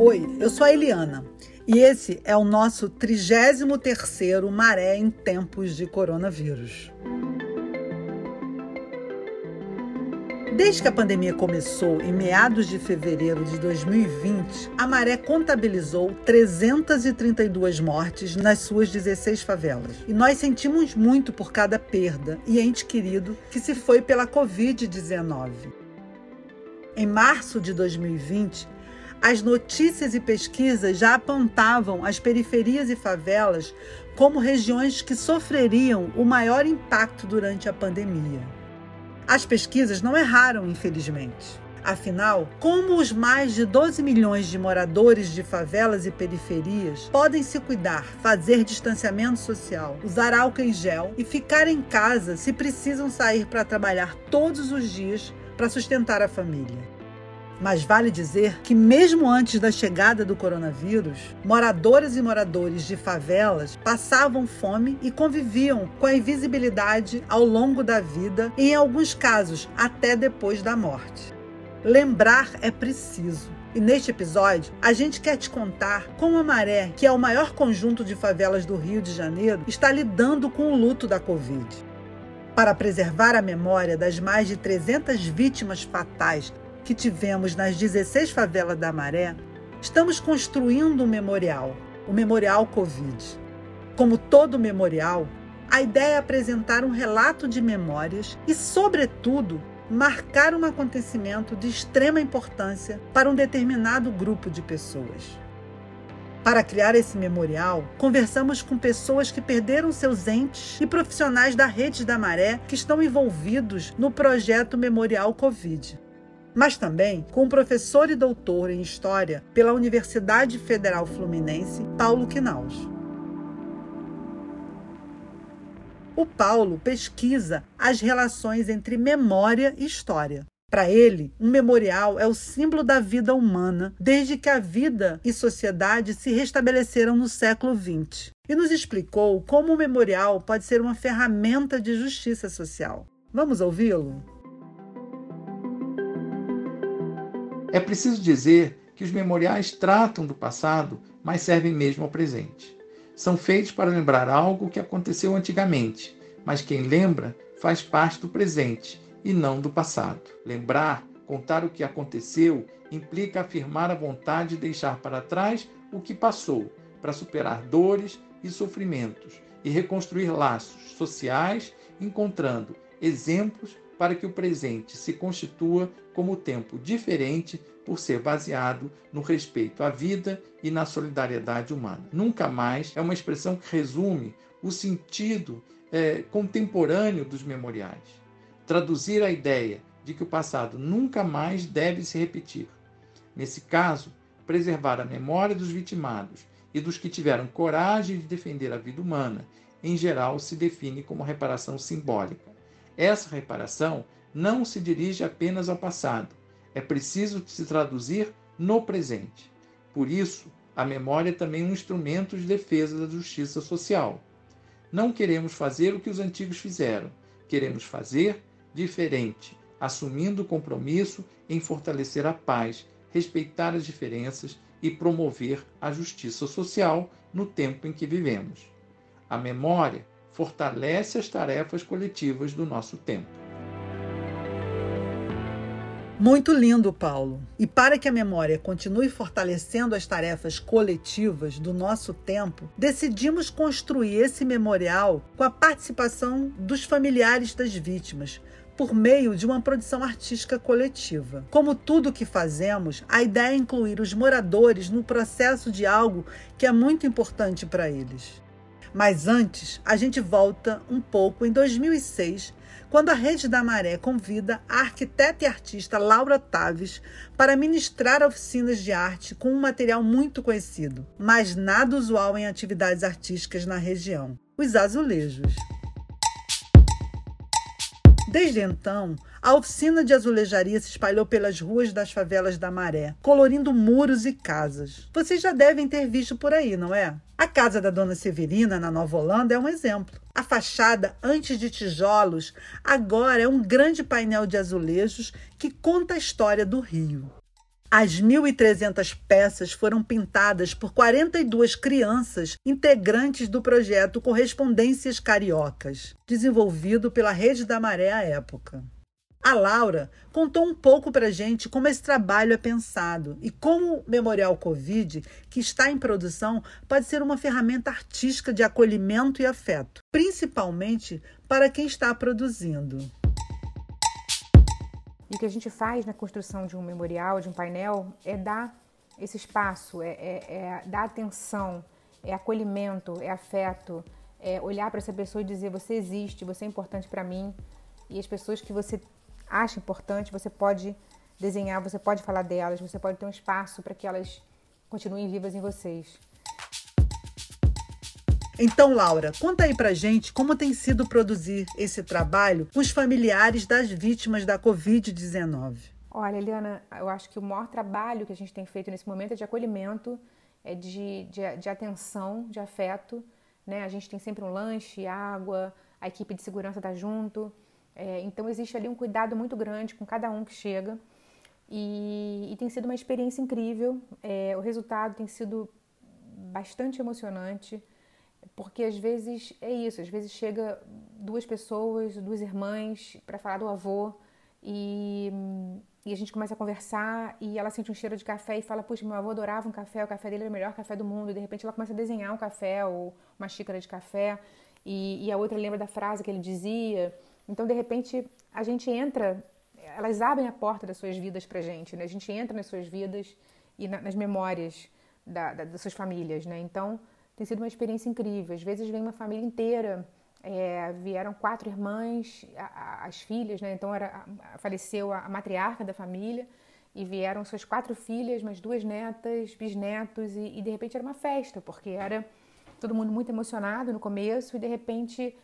Oi, eu sou a Eliana e esse é o nosso 33º Maré em tempos de coronavírus. Desde que a pandemia começou em meados de fevereiro de 2020, a Maré contabilizou 332 mortes nas suas 16 favelas. E nós sentimos muito por cada perda e ente querido que se foi pela Covid-19. Em março de 2020, as notícias e pesquisas já apontavam as periferias e favelas como regiões que sofreriam o maior impacto durante a pandemia. As pesquisas não erraram, infelizmente. Afinal, como os mais de 12 milhões de moradores de favelas e periferias podem se cuidar, fazer distanciamento social, usar álcool em gel e ficar em casa se precisam sair para trabalhar todos os dias para sustentar a família? Mas vale dizer que, mesmo antes da chegada do coronavírus, moradoras e moradores de favelas passavam fome e conviviam com a invisibilidade ao longo da vida e, em alguns casos, até depois da morte. Lembrar é preciso. E neste episódio, a gente quer te contar como a Maré, que é o maior conjunto de favelas do Rio de Janeiro, está lidando com o luto da Covid. Para preservar a memória das mais de 300 vítimas fatais que tivemos nas 16 favelas da Maré, estamos construindo um memorial, o Memorial Covid. Como todo memorial, a ideia é apresentar um relato de memórias e, sobretudo, marcar um acontecimento de extrema importância para um determinado grupo de pessoas. Para criar esse memorial, conversamos com pessoas que perderam seus entes e profissionais da Rede da Maré que estão envolvidos no projeto Memorial Covid mas também com o professor e doutor em História pela Universidade Federal Fluminense, Paulo Quinaus. O Paulo pesquisa as relações entre memória e história. Para ele, um memorial é o símbolo da vida humana desde que a vida e sociedade se restabeleceram no século XX. E nos explicou como o memorial pode ser uma ferramenta de justiça social. Vamos ouvi-lo? É preciso dizer que os memoriais tratam do passado, mas servem mesmo ao presente. São feitos para lembrar algo que aconteceu antigamente, mas quem lembra faz parte do presente e não do passado. Lembrar, contar o que aconteceu, implica afirmar a vontade de deixar para trás o que passou, para superar dores e sofrimentos e reconstruir laços sociais, encontrando exemplos para que o presente se constitua como tempo diferente por ser baseado no respeito à vida e na solidariedade humana. Nunca mais é uma expressão que resume o sentido é, contemporâneo dos memoriais. Traduzir a ideia de que o passado nunca mais deve se repetir. Nesse caso, preservar a memória dos vitimados e dos que tiveram coragem de defender a vida humana, em geral, se define como reparação simbólica. Essa reparação não se dirige apenas ao passado, é preciso se traduzir no presente. Por isso, a memória é também um instrumento de defesa da justiça social. Não queremos fazer o que os antigos fizeram, queremos fazer diferente, assumindo o compromisso em fortalecer a paz, respeitar as diferenças e promover a justiça social no tempo em que vivemos. A memória fortalece as tarefas coletivas do nosso tempo. Muito lindo, Paulo. E para que a memória continue fortalecendo as tarefas coletivas do nosso tempo, decidimos construir esse memorial com a participação dos familiares das vítimas, por meio de uma produção artística coletiva. Como tudo que fazemos, a ideia é incluir os moradores no processo de algo que é muito importante para eles. Mas antes, a gente volta um pouco em 2006, quando a Rede da Maré convida a arquiteta e artista Laura Taves para ministrar oficinas de arte com um material muito conhecido, mas nada usual em atividades artísticas na região: os azulejos. Desde então, a oficina de azulejaria se espalhou pelas ruas das favelas da Maré, colorindo muros e casas. Vocês já devem ter visto por aí, não é? A casa da Dona Severina, na Nova Holanda, é um exemplo. A fachada, antes de tijolos, agora é um grande painel de azulejos que conta a história do Rio. As 1.300 peças foram pintadas por 42 crianças integrantes do projeto Correspondências Cariocas, desenvolvido pela Rede da Maré à época. A Laura contou um pouco para gente como esse trabalho é pensado e como o Memorial Covid, que está em produção, pode ser uma ferramenta artística de acolhimento e afeto, principalmente para quem está produzindo. E o que a gente faz na construção de um memorial, de um painel, é dar esse espaço, é, é, é dar atenção, é acolhimento, é afeto, é olhar para essa pessoa e dizer: você existe, você é importante para mim. E as pessoas que você acha importante, você pode desenhar, você pode falar delas, você pode ter um espaço para que elas continuem vivas em vocês. Então, Laura, conta aí pra gente como tem sido produzir esse trabalho com os familiares das vítimas da Covid-19. Olha, Eliana, eu acho que o maior trabalho que a gente tem feito nesse momento é de acolhimento, é de, de, de atenção, de afeto. Né? A gente tem sempre um lanche, água, a equipe de segurança está junto. É, então, existe ali um cuidado muito grande com cada um que chega. E, e tem sido uma experiência incrível. É, o resultado tem sido bastante emocionante porque às vezes é isso, às vezes chega duas pessoas, duas irmãs para falar do avô e, e, a gente começa a conversar e ela sente um cheiro de café e fala, puxa, meu avô adorava um café, o café dele era o melhor café do mundo e de repente ela começa a desenhar um café ou uma xícara de café e, e a outra lembra da frase que ele dizia, então de repente a gente entra, elas abrem a porta das suas vidas pra gente, né? A gente entra nas suas vidas e na, nas memórias da, da, das suas famílias, né? Então tem sido uma experiência incrível. Às vezes vem uma família inteira, é, vieram quatro irmãs, a, a, as filhas, né? Então era, a, faleceu a, matriarca da família e vieram suas quatro filhas, mais duas netas, bisnetos e, e, de repente era uma festa porque era todo mundo muito emocionado no começo e de repente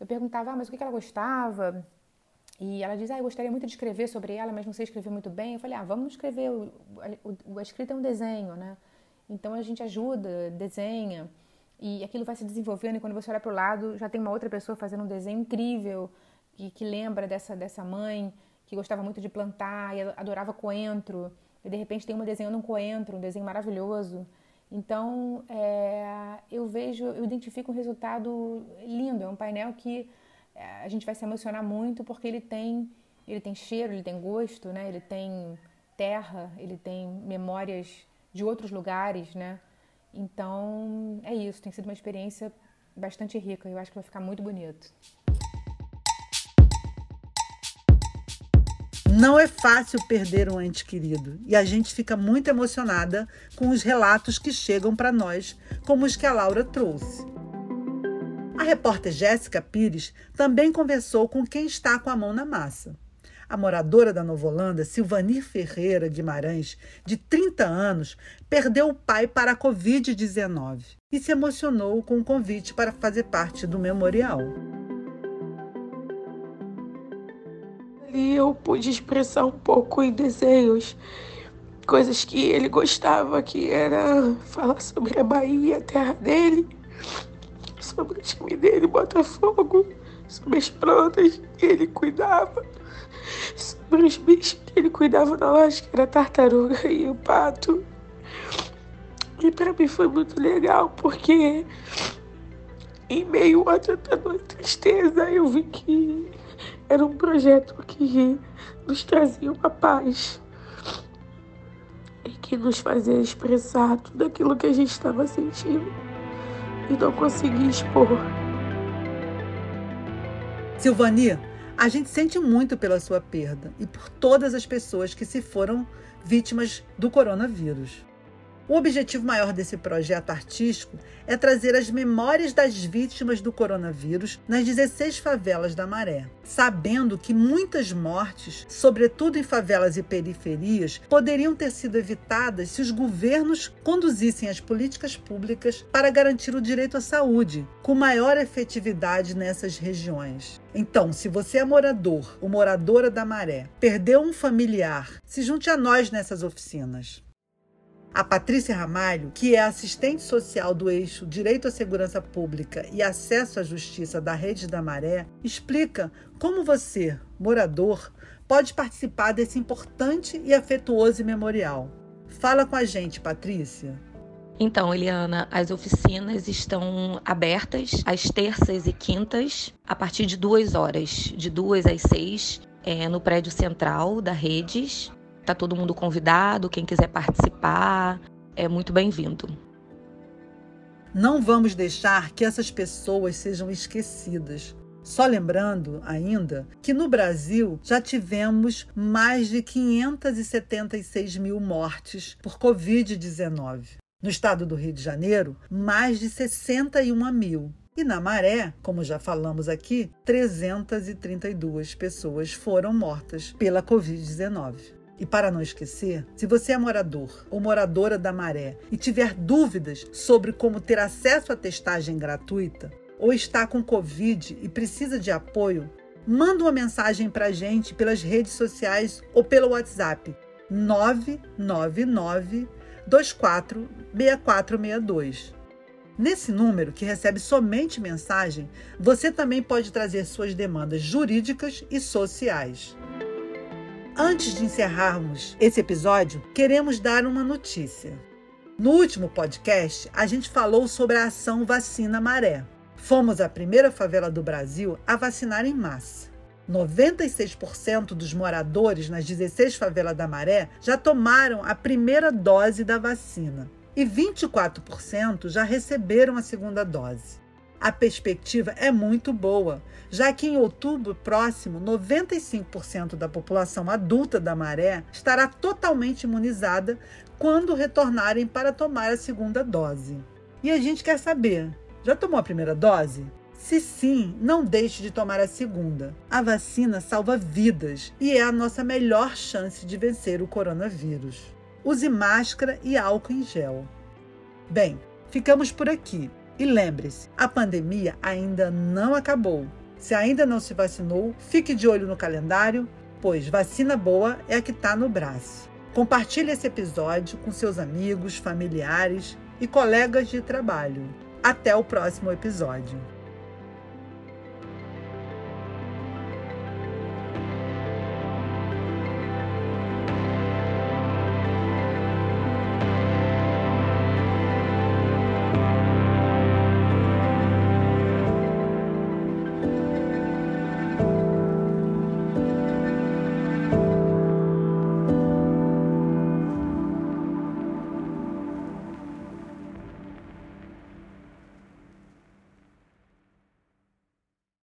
eu perguntava, ah, mas o que ela gostava? E ela diz, ah, eu gostaria muito de escrever sobre ela, mas não sei escrever muito bem. Eu falei, ah, vamos escrever. O, o, a escrita é um desenho, né? Então a gente ajuda, desenha. E aquilo vai se desenvolvendo e quando você olha para o lado, já tem uma outra pessoa fazendo um desenho incrível que, que lembra dessa, dessa mãe que gostava muito de plantar e adorava coentro. E de repente tem uma desenhando um coentro, um desenho maravilhoso. Então, é, eu vejo, eu identifico um resultado lindo. É um painel que é, a gente vai se emocionar muito porque ele tem, ele tem cheiro, ele tem gosto, né? Ele tem terra, ele tem memórias de outros lugares, né? Então, é isso. Tem sido uma experiência bastante rica. Eu acho que vai ficar muito bonito. Não é fácil perder um ente querido e a gente fica muito emocionada com os relatos que chegam para nós, como os que a Laura trouxe. A repórter Jéssica Pires também conversou com quem está com a mão na massa. A moradora da Nova Holanda, Silvanir Ferreira Guimarães, de 30 anos, perdeu o pai para a Covid-19 e se emocionou com o convite para fazer parte do memorial. Ali eu pude expressar um pouco em desenhos coisas que ele gostava, que era falar sobre a Bahia, a terra dele, sobre o time dele, Botafogo, sobre as plantas que ele cuidava sobre os bichos que ele cuidava na loja, que era a tartaruga e o pato. E para mim foi muito legal, porque em meio a tanta tristeza eu vi que era um projeto que nos trazia uma paz e que nos fazia expressar tudo aquilo que a gente estava sentindo e não conseguia expor. Silvania, a gente sente muito pela sua perda e por todas as pessoas que se foram vítimas do coronavírus. O objetivo maior desse projeto artístico é trazer as memórias das vítimas do coronavírus nas 16 favelas da Maré, sabendo que muitas mortes, sobretudo em favelas e periferias, poderiam ter sido evitadas se os governos conduzissem as políticas públicas para garantir o direito à saúde, com maior efetividade nessas regiões. Então, se você é morador ou moradora da Maré, perdeu um familiar, se junte a nós nessas oficinas. A Patrícia Ramalho, que é assistente social do eixo Direito à Segurança Pública e Acesso à Justiça da Rede da Maré, explica como você, morador, pode participar desse importante e afetuoso memorial. Fala com a gente, Patrícia. Então, Eliana, as oficinas estão abertas às terças e quintas, a partir de duas horas, de duas às seis, é, no prédio central da Redes. Tá todo mundo convidado, quem quiser participar, é muito bem-vindo. Não vamos deixar que essas pessoas sejam esquecidas. Só lembrando ainda que no Brasil já tivemos mais de 576 mil mortes por Covid-19. No estado do Rio de Janeiro, mais de 61 mil. E na Maré, como já falamos aqui, 332 pessoas foram mortas pela Covid-19. E para não esquecer, se você é morador ou moradora da Maré e tiver dúvidas sobre como ter acesso à testagem gratuita, ou está com Covid e precisa de apoio, manda uma mensagem para a gente pelas redes sociais ou pelo WhatsApp 999 246462. Nesse número, que recebe somente mensagem, você também pode trazer suas demandas jurídicas e sociais. Antes de encerrarmos esse episódio, queremos dar uma notícia. No último podcast, a gente falou sobre a ação Vacina Maré. Fomos a primeira favela do Brasil a vacinar em massa. 96% dos moradores nas 16 favelas da Maré já tomaram a primeira dose da vacina e 24% já receberam a segunda dose. A perspectiva é muito boa, já que em outubro próximo, 95% da população adulta da Maré estará totalmente imunizada quando retornarem para tomar a segunda dose. E a gente quer saber: já tomou a primeira dose? Se sim, não deixe de tomar a segunda. A vacina salva vidas e é a nossa melhor chance de vencer o coronavírus. Use máscara e álcool em gel. Bem, ficamos por aqui. E lembre-se, a pandemia ainda não acabou. Se ainda não se vacinou, fique de olho no calendário, pois vacina boa é a que está no braço. Compartilhe esse episódio com seus amigos, familiares e colegas de trabalho. Até o próximo episódio.